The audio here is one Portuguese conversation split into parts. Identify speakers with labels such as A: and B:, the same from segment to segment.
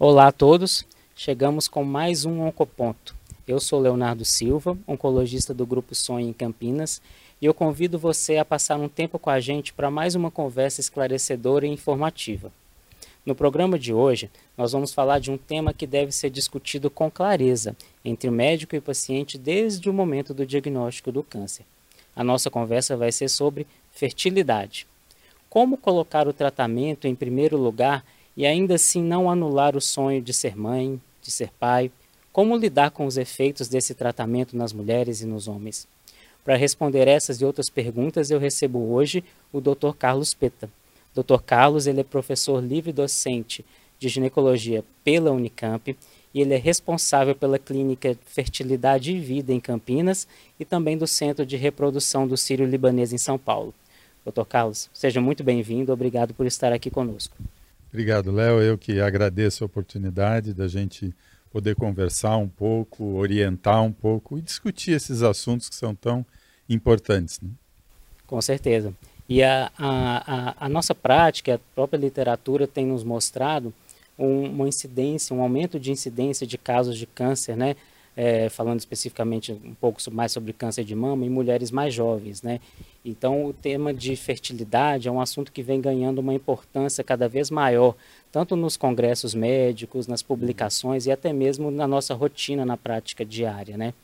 A: Olá a todos, chegamos com mais um Oncoponto. Eu sou Leonardo Silva, oncologista do Grupo Sonho em Campinas, e eu convido você a passar um tempo com a gente para mais uma conversa esclarecedora e informativa. No programa de hoje, nós vamos falar de um tema que deve ser discutido com clareza entre o médico e o paciente desde o momento do diagnóstico do câncer. A nossa conversa vai ser sobre fertilidade. Como colocar o tratamento em primeiro lugar e ainda assim não anular o sonho de ser mãe, de ser pai? Como lidar com os efeitos desse tratamento nas mulheres e nos homens? Para responder essas e outras perguntas, eu recebo hoje o Dr. Carlos Peta. Dr. Carlos ele é professor livre docente de ginecologia pela Unicamp e ele é responsável pela clínica Fertilidade e Vida em Campinas e também do Centro de Reprodução do Sírio Libanês em São Paulo. Dr. Carlos, seja muito bem-vindo, obrigado por estar aqui conosco.
B: Obrigado, Léo. Eu que agradeço a oportunidade da gente poder conversar um pouco, orientar um pouco e discutir esses assuntos que são tão importantes. Né?
A: Com certeza. E a, a, a, nossa prática, a própria literatura tem nos mostrado um, uma incidência, um aumento de incidência de casos de câncer, né? É, falando especificamente um pouco mais sobre câncer de mama em mulheres mais jovens, né? Então, o tema de fertilidade é um assunto que vem ganhando uma importância cada vez maior, tanto nos congressos médicos, nas publicações e até mesmo na nossa rotina, na prática diária, né?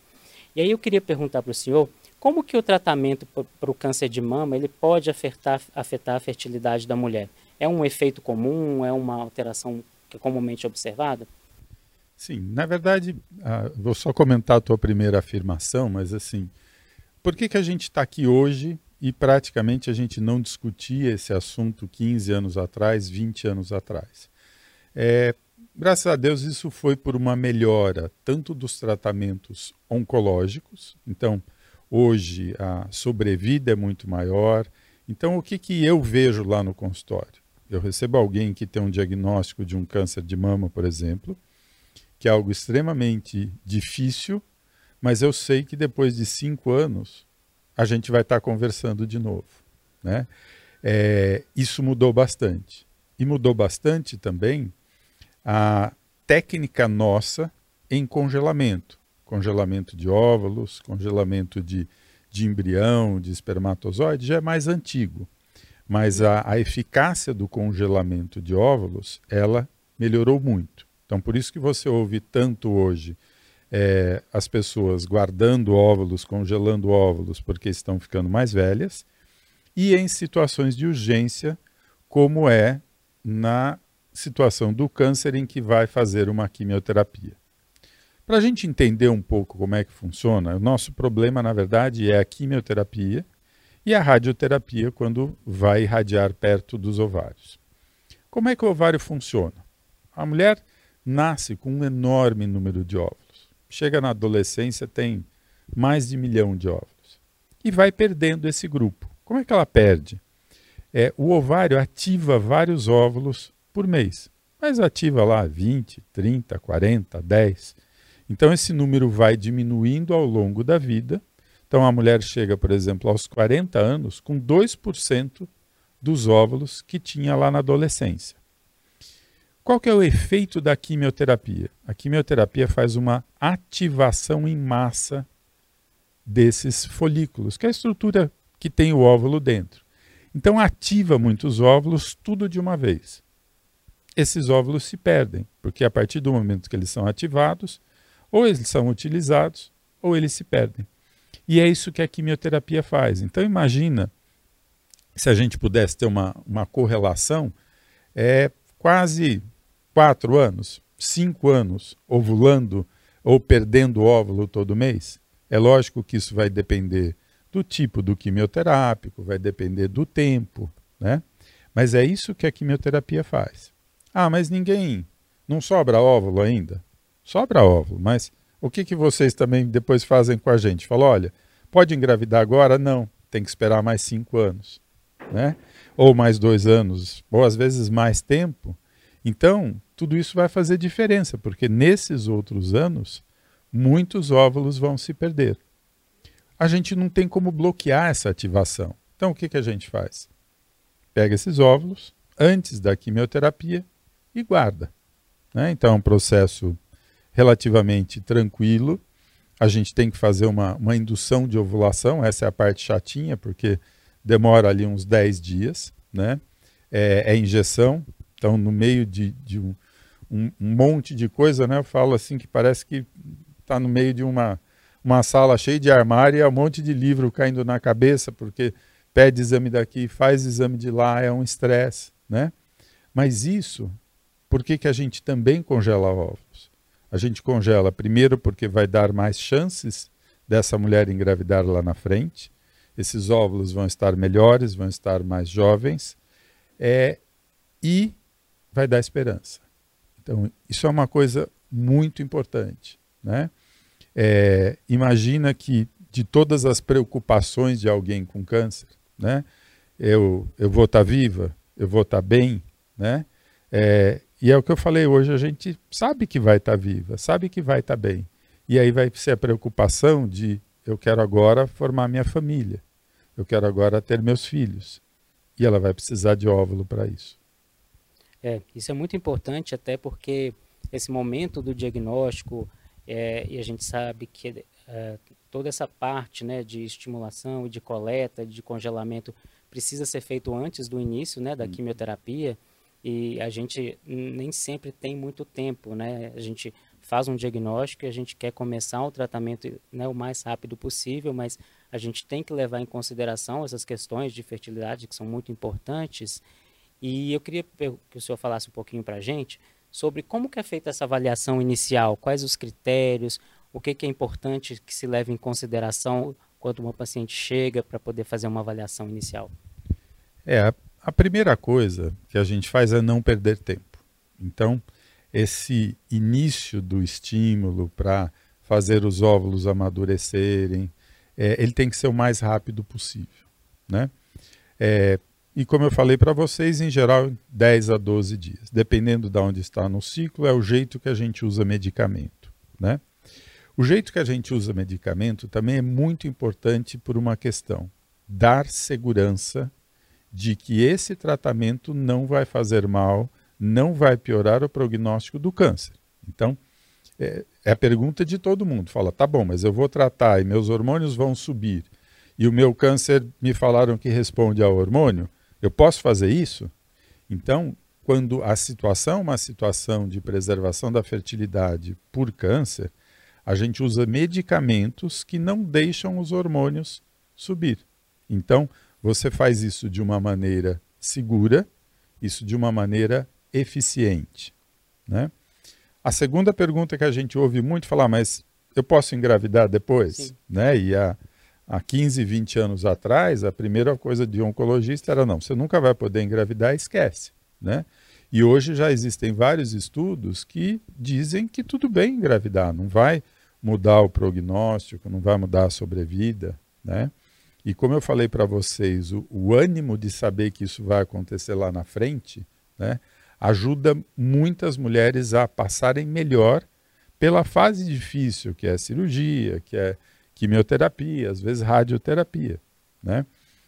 A: E aí eu queria perguntar para o senhor, como que o tratamento para o câncer de mama ele pode afetar, afetar a fertilidade da mulher? É um efeito comum? É uma alteração que é comumente observada?
B: Sim, na verdade, vou só comentar a tua primeira afirmação, mas assim, por que, que a gente está aqui hoje e praticamente a gente não discutia esse assunto 15 anos atrás, 20 anos atrás. É, graças a Deus isso foi por uma melhora tanto dos tratamentos oncológicos, então hoje a sobrevida é muito maior. Então o que, que eu vejo lá no consultório? Eu recebo alguém que tem um diagnóstico de um câncer de mama, por exemplo, que é algo extremamente difícil, mas eu sei que depois de cinco anos a gente vai estar conversando de novo. Né? É, isso mudou bastante. E mudou bastante também a técnica nossa em congelamento. Congelamento de óvulos, congelamento de, de embrião, de espermatozoide, já é mais antigo. Mas a, a eficácia do congelamento de óvulos, ela melhorou muito. Então, por isso que você ouve tanto hoje é, as pessoas guardando óvulos, congelando óvulos, porque estão ficando mais velhas, e em situações de urgência, como é na situação do câncer em que vai fazer uma quimioterapia. Para a gente entender um pouco como é que funciona, o nosso problema, na verdade, é a quimioterapia e a radioterapia quando vai irradiar perto dos ovários. Como é que o ovário funciona? A mulher nasce com um enorme número de óvulos chega na adolescência, tem mais de um milhão de óvulos. E vai perdendo esse grupo. Como é que ela perde? É, o ovário ativa vários óvulos por mês, mas ativa lá 20, 30, 40, 10. Então esse número vai diminuindo ao longo da vida. Então a mulher chega, por exemplo, aos 40 anos com 2% dos óvulos que tinha lá na adolescência. Qual que é o efeito da quimioterapia? A quimioterapia faz uma ativação em massa desses folículos, que é a estrutura que tem o óvulo dentro. Então ativa muitos óvulos tudo de uma vez. Esses óvulos se perdem, porque a partir do momento que eles são ativados, ou eles são utilizados, ou eles se perdem. E é isso que a quimioterapia faz. Então imagina se a gente pudesse ter uma, uma correlação, é quase quatro anos, cinco anos ovulando ou perdendo óvulo todo mês? É lógico que isso vai depender do tipo do quimioterápico, vai depender do tempo, né? Mas é isso que a quimioterapia faz. Ah, mas ninguém. Não sobra óvulo ainda? Sobra óvulo, mas o que, que vocês também depois fazem com a gente? Falam, olha, pode engravidar agora? Não, tem que esperar mais cinco anos, né? Ou mais dois anos, ou às vezes mais tempo. Então, tudo isso vai fazer diferença, porque nesses outros anos, muitos óvulos vão se perder. A gente não tem como bloquear essa ativação. Então, o que, que a gente faz? Pega esses óvulos antes da quimioterapia e guarda. Né? Então é um processo relativamente tranquilo. A gente tem que fazer uma, uma indução de ovulação, essa é a parte chatinha, porque demora ali uns 10 dias. Né? É, é injeção, então no meio de, de um, um, monte de coisa, né? eu falo assim que parece que está no meio de uma, uma sala cheia de armário e um monte de livro caindo na cabeça, porque pede exame daqui, faz exame de lá, é um estresse. Né? Mas isso, por que, que a gente também congela óvulos? A gente congela primeiro porque vai dar mais chances dessa mulher engravidar lá na frente. Esses óvulos vão estar melhores, vão estar mais jovens. É, e vai dar esperança. Então, isso é uma coisa muito importante. Né? É, imagina que de todas as preocupações de alguém com câncer, né? eu, eu vou estar tá viva, eu vou estar tá bem, né? É, e é o que eu falei hoje, a gente sabe que vai estar tá viva, sabe que vai estar tá bem. E aí vai ser a preocupação de eu quero agora formar minha família, eu quero agora ter meus filhos. E ela vai precisar de óvulo para isso.
A: É, isso é muito importante até porque esse momento do diagnóstico, é, e a gente sabe que é, toda essa parte né, de estimulação e de coleta, de congelamento, precisa ser feito antes do início né, da hum. quimioterapia e a gente nem sempre tem muito tempo, né? A gente faz um diagnóstico e a gente quer começar o tratamento né, o mais rápido possível, mas a gente tem que levar em consideração essas questões de fertilidade que são muito importantes. E eu queria que o senhor falasse um pouquinho para a gente sobre como que é feita essa avaliação inicial, quais os critérios, o que, que é importante que se leve em consideração quando uma paciente chega para poder fazer uma avaliação inicial.
B: É, a primeira coisa que a gente faz é não perder tempo. Então, esse início do estímulo para fazer os óvulos amadurecerem, é, ele tem que ser o mais rápido possível. Né? É, e como eu falei para vocês, em geral, 10 a 12 dias. Dependendo de onde está no ciclo, é o jeito que a gente usa medicamento. Né? O jeito que a gente usa medicamento também é muito importante por uma questão: dar segurança de que esse tratamento não vai fazer mal, não vai piorar o prognóstico do câncer. Então, é, é, a pergunta de todo mundo. Fala, tá bom, mas eu vou tratar e meus hormônios vão subir e o meu câncer me falaram que responde ao hormônio, eu posso fazer isso? Então, quando a situação é uma situação de preservação da fertilidade por câncer, a gente usa medicamentos que não deixam os hormônios subir. Então, você faz isso de uma maneira segura, isso de uma maneira eficiente. Né? A segunda pergunta que a gente ouve muito falar, mas eu posso engravidar depois? Sim. Né? E há, há 15, 20 anos atrás, a primeira coisa de oncologista era não, você nunca vai poder engravidar, esquece. Né? E hoje já existem vários estudos que dizem que tudo bem engravidar, não vai mudar o prognóstico, não vai mudar a sobrevida. Né? E como eu falei para vocês, o, o, ânimo de saber que isso vai acontecer lá na frente, né, ajuda muitas mulheres a passarem melhor pela fase difícil, que é a cirurgia, que é quimioterapia, às vezes radioterapia. Né?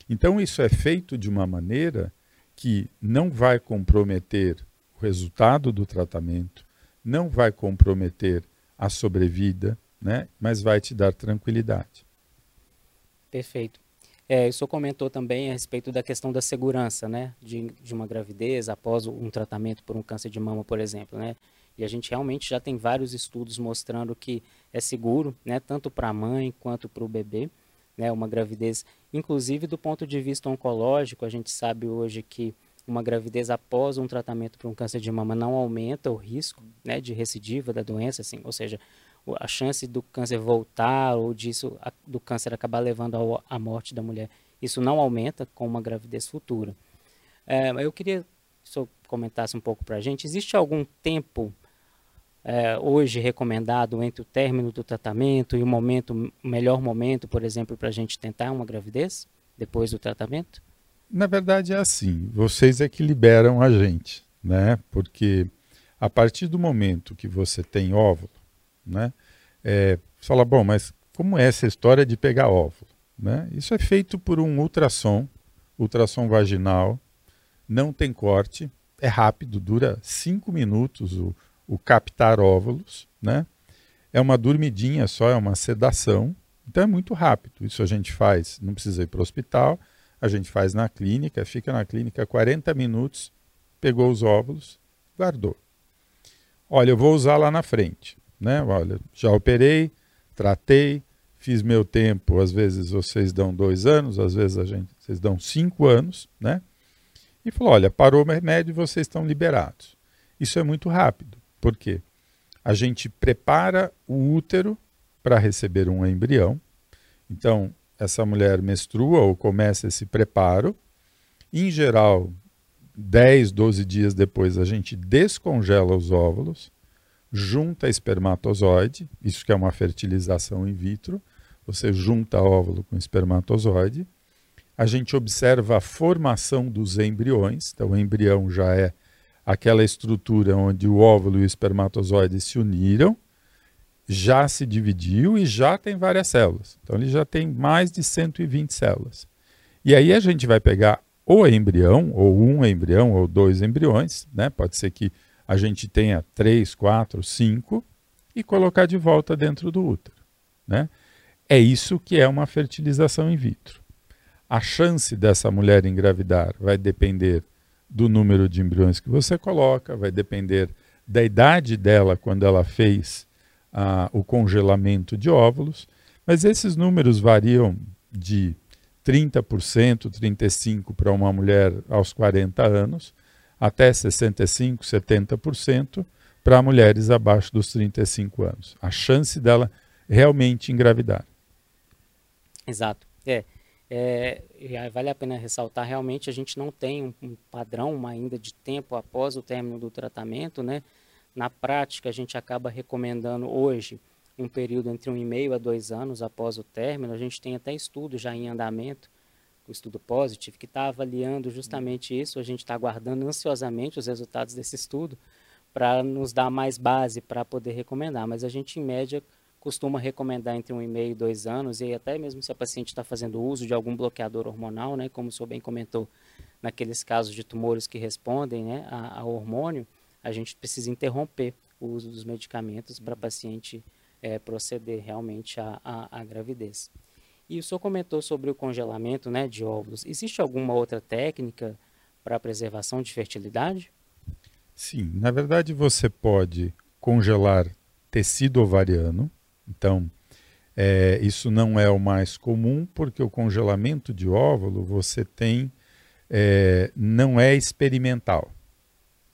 B: Então, isso é feito de uma maneira que não vai comprometer o resultado do tratamento, não vai comprometer a sobrevida, né? mas vai te dar tranquilidade.
A: Perfeito. É, o senhor comentou também a respeito da questão da segurança, né, de, de uma gravidez após um tratamento por um câncer de mama, por exemplo, né, e a gente realmente já tem vários estudos mostrando que é seguro, né, tanto para a mãe quanto para o bebê, né, uma gravidez, inclusive do ponto de vista oncológico, a gente sabe hoje que uma gravidez após um tratamento para um câncer de mama não aumenta o risco, né, de recidiva da doença, assim, ou seja, a chance do câncer voltar ou disso do câncer acabar levando à morte da mulher, isso não aumenta com uma gravidez futura. É, eu queria que o senhor comentasse um pouco para a gente, existe algum tempo é, hoje recomendado entre o término do tratamento e o momento, melhor momento, por exemplo, para a gente tentar uma gravidez depois do tratamento?
B: Na verdade é assim, vocês é que liberam a gente, né? Porque a partir do momento que você tem óvulo, né? É, fala, bom, mas como é essa história de pegar óvulo? Né? Isso é feito por um ultrassom, ultrassom vaginal, não tem corte, é rápido, dura cinco minutos o, o captar óvulos, né? É uma dormidinha só, é uma sedação, então é muito rápido. Isso a gente faz, não precisa ir para o hospital, a gente faz na clínica, fica na clínica 40 minutos, pegou os óvulos, guardou. Olha, eu vou usar lá na frente, né? Olha, já operei, tratei, fiz meu tempo. Às vezes vocês dão dois anos, às vezes a gente, vocês dão cinco anos, né? E falou, olha, parou o remédio, vocês estão liberados. Isso é muito rápido. Por quê? A gente prepara o útero para receber um embrião. Então, essa mulher menstrua ou começa esse preparo. Em geral, 10, 12 dias depois, a gente descongela os óvulos, junta espermatozoide, isso que é uma fertilização in vitro, você junta óvulo com espermatozoide. A gente observa a formação dos embriões, então o embrião já é aquela estrutura onde o óvulo e o espermatozoide se uniram, já se dividiu e já tem várias células. Então ele já tem mais de 120 células. E aí a gente vai pegar ou embrião, ou um embrião, ou dois embriões, né? pode ser que a gente tenha três, quatro, cinco, e colocar de volta dentro do útero. Né? É isso que é uma fertilização in vitro. A chance dessa mulher engravidar vai depender do número de embriões que você coloca, vai depender da idade dela quando ela fez ah, o congelamento de óvulos, mas esses números variam de 30%, 35% para uma mulher aos 40 anos, até 65%, 70% para mulheres abaixo dos 35 anos. A chance dela realmente engravidar.
A: Exato. É, é, vale a pena ressaltar, realmente a gente não tem um, padrão ainda de tempo após o término do tratamento, né? Na prática, a gente acaba recomendando hoje um período entre um e meio a dois anos após o término. A gente tem até estudo já em andamento, o estudo Positive, que está avaliando justamente isso. A gente está aguardando ansiosamente os resultados desse estudo para nos dar mais base para poder recomendar. Mas a gente, em média, costuma recomendar entre um e meio e dois anos, e até mesmo se a paciente está fazendo uso de algum bloqueador hormonal, né, como o senhor bem comentou, naqueles casos de tumores que respondem né, a, a hormônio, a gente precisa interromper o uso dos medicamentos para a paciente é, proceder realmente à, à, à, gravidez. E o senhor comentou sobre o congelamento né, de óvulos. Existe alguma outra técnica para a preservação de fertilidade?
B: Sim, na verdade você pode congelar tecido ovariano. Então, é, isso não é o mais comum, porque o congelamento de óvulo você tem, é, não é experimental.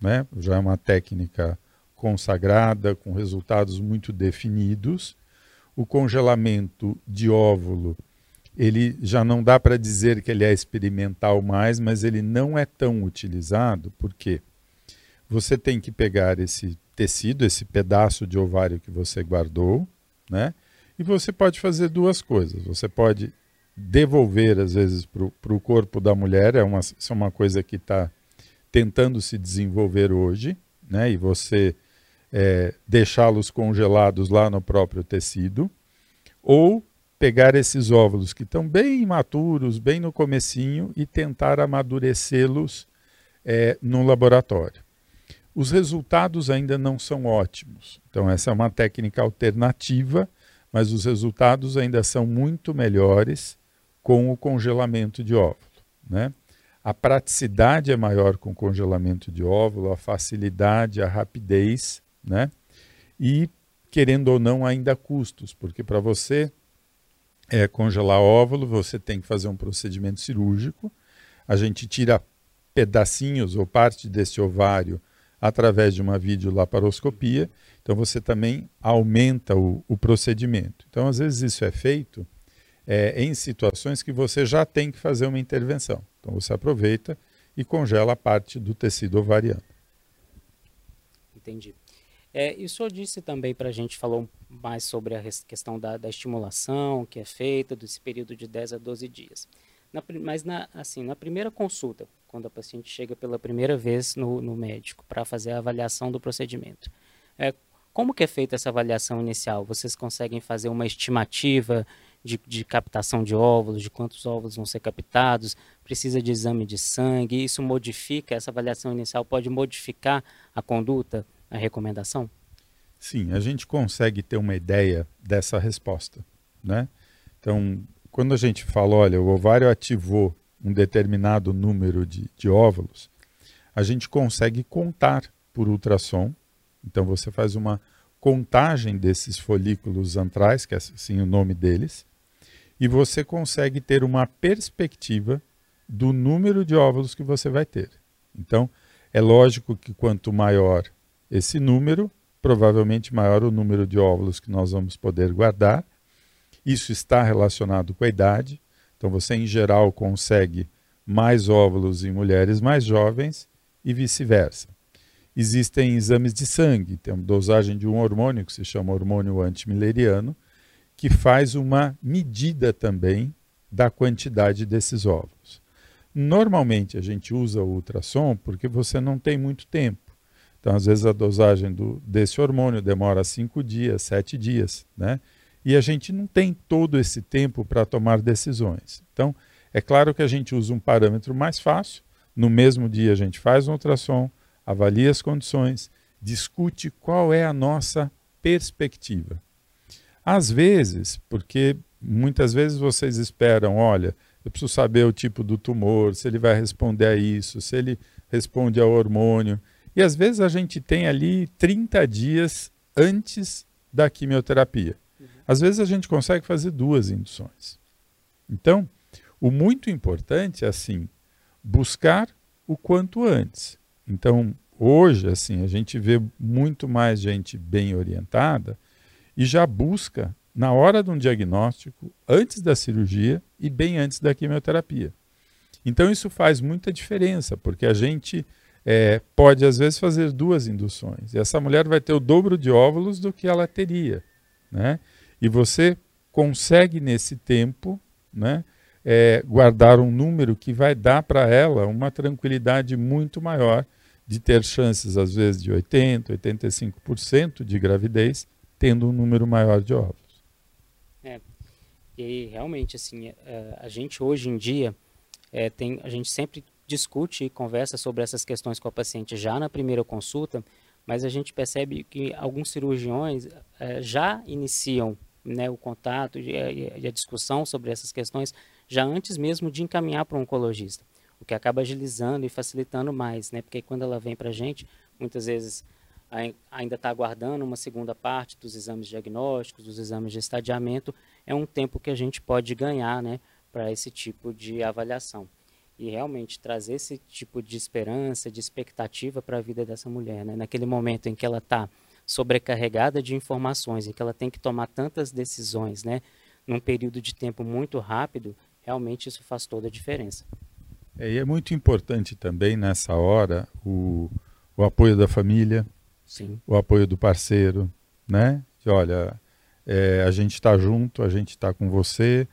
B: Né? Já é uma técnica consagrada, com resultados muito definidos. O congelamento de óvulo, ele já não dá para dizer que ele é experimental mais, mas ele não é tão utilizado, porque você tem que pegar esse tecido, esse pedaço de ovário que você guardou, né? E você pode fazer duas coisas. Você pode devolver, às vezes, para o corpo da mulher, é uma, isso é uma coisa que está tentando se desenvolver hoje, né? E você é, deixá-los congelados lá no próprio tecido, ou pegar esses óvulos que estão bem imaturos, bem no comecinho, e tentar amadurecê-los é, no laboratório. Os resultados ainda não são ótimos, então essa é uma técnica alternativa, mas os resultados ainda são muito melhores com o congelamento de óvulo. Né? A praticidade é maior com congelamento de óvulo, a facilidade, a rapidez né? E, querendo ou não, ainda custos, porque para você é, congelar óvulo, você tem que fazer um procedimento cirúrgico. A gente tira pedacinhos ou parte desse ovário através de uma videolaparoscopia. Então você também aumenta o, o procedimento. Então, às vezes, isso é feito é, em situações que você já tem que fazer uma intervenção. Então você aproveita e congela a parte do tecido ovariano.
A: Entendi. É, e o senhor disse também para a gente, falou mais sobre a questão da, da, estimulação que é feita, desse período de 10 a 12 dias. Na, mas, na, assim, na primeira consulta, quando a paciente chega pela primeira vez no, no médico para fazer a avaliação do procedimento, é, como que é feita essa avaliação inicial? Vocês conseguem fazer uma estimativa de, de, captação de óvulos, de quantos óvulos vão ser captados? Precisa de exame de sangue? Isso modifica, essa avaliação inicial pode modificar a conduta a recomendação?
B: Sim, a gente consegue ter uma ideia dessa resposta, né? Então, quando a gente fala, olha, o ovário ativou um determinado número de, de óvulos, a gente consegue contar por ultrassom. Então, você faz uma contagem desses folículos antrais, que é assim o nome deles, e você consegue ter uma perspectiva do número de óvulos que você vai ter. Então, é lógico que quanto maior esse número, provavelmente maior o número de óvulos que nós vamos poder guardar. Isso está relacionado com a idade. Então, você, em geral, consegue mais óvulos em mulheres mais jovens e vice-versa. Existem exames de sangue, tem uma dosagem de um hormônio que se chama hormônio antimileriano, que faz uma medida também da quantidade desses óvulos. Normalmente a gente usa o ultrassom porque você não tem muito tempo. Então, às vezes, a dosagem do, desse hormônio demora cinco dias, sete dias, né? E a gente não tem todo esse tempo para tomar decisões. Então, é claro que a gente usa um parâmetro mais fácil. No mesmo dia, a gente faz um ultrassom, avalia as condições, discute qual é a nossa perspectiva. Às vezes, porque muitas vezes vocês esperam, olha, eu preciso saber o tipo do tumor, se ele vai responder a isso, se ele responde ao hormônio. E às vezes a gente tem ali 30 dias antes da quimioterapia. Às vezes a gente consegue fazer duas induções. Então, o muito importante é assim, buscar o quanto antes. Então, hoje assim, a gente vê muito mais gente bem orientada e já busca na hora de um diagnóstico, antes da cirurgia e bem antes da quimioterapia. Então isso faz muita diferença, porque a gente é, pode às vezes fazer duas induções. E essa mulher vai ter o dobro de óvulos do que ela teria. Né? E você consegue nesse tempo né, é, guardar um número que vai dar para ela uma tranquilidade muito maior de ter chances, às vezes, de 80%, 85% de gravidez, tendo um número maior de óvulos.
A: É, e realmente, assim, é, a gente hoje em dia, é, tem, a gente sempre discute e conversa sobre essas questões com a paciente já na primeira consulta, mas a gente percebe que alguns cirurgiões é, já iniciam né, o contato e a, e a, discussão sobre essas questões já antes mesmo de encaminhar para o oncologista, o que acaba agilizando e facilitando mais, né, porque quando ela vem para a gente, muitas vezes ainda está aguardando uma segunda parte dos exames diagnósticos, dos exames de estadiamento, é um tempo que a gente pode ganhar né, para esse tipo de avaliação. E realmente trazer esse tipo de esperança, de expectativa para a vida dessa mulher. Né? Naquele momento em que ela está sobrecarregada de informações, em que ela tem que tomar tantas decisões né, num período de tempo muito rápido, realmente isso faz toda a diferença.
B: É, e é muito importante também nessa hora o, o apoio da família,
A: Sim.
B: o apoio do parceiro, né? De, olha, é, a gente está junto, a gente está com você,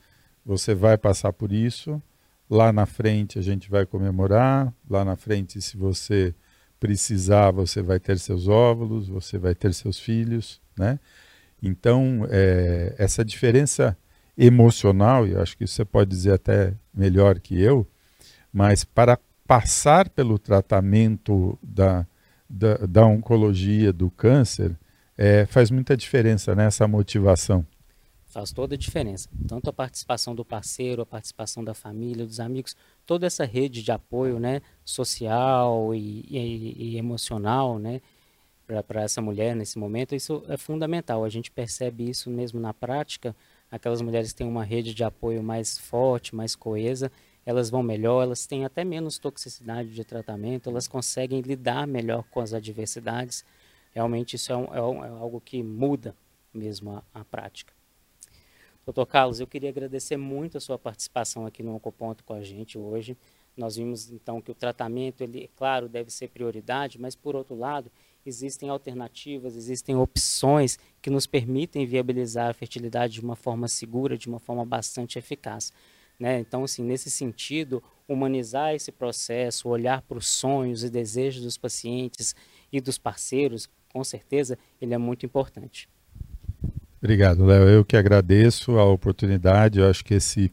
B: você vai passar por isso, lá na frente a gente vai comemorar, lá na frente, se você precisar, você vai ter seus óvulos, você vai ter seus filhos, né? Então, é, essa diferença emocional, e acho que você pode dizer até melhor que eu, mas para passar pelo tratamento da, da, da oncologia, do câncer, é, faz muita diferença nessa né, motivação.
A: Faz toda a diferença. Tanto a participação do parceiro, a participação da família, dos amigos, toda essa rede de apoio né, social e, e, e emocional né, para essa mulher nesse momento, isso é fundamental. A gente percebe isso mesmo na prática. Aquelas mulheres têm uma rede de apoio mais forte, mais coesa, elas vão melhor, elas têm até menos toxicidade de tratamento, elas conseguem lidar melhor com as adversidades. Realmente isso é, um, é, um, é algo que muda mesmo a, a, prática. Doutor Carlos, eu queria agradecer muito a sua participação aqui no Oncoponto com a gente hoje. Nós vimos então que o tratamento, ele, claro, deve ser prioridade, mas por outro lado, existem alternativas, existem opções que nos permitem viabilizar a fertilidade de uma forma segura, de uma forma bastante eficaz. Né? Então, assim, nesse sentido, humanizar esse processo, olhar para os sonhos e desejos dos pacientes e dos parceiros, com certeza, ele é muito importante.
B: Obrigado, Léo. Eu que agradeço a oportunidade. Eu acho que esse,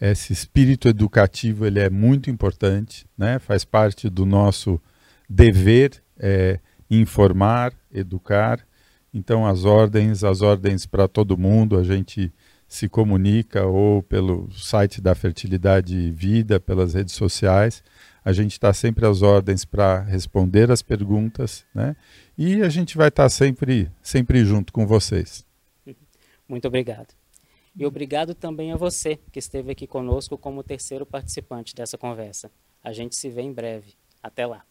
B: esse espírito educativo ele é muito importante, né? faz parte do nosso dever é, informar, educar. Então as ordens, as ordens para todo mundo, a gente se comunica ou pelo site da Fertilidade Vida, pelas redes sociais. A gente está sempre às ordens para responder as perguntas, né? E a gente vai estar tá sempre, sempre junto com vocês.
A: Muito obrigado. E obrigado também a você que esteve aqui conosco como terceiro participante dessa conversa. A gente se vê em breve. Até lá.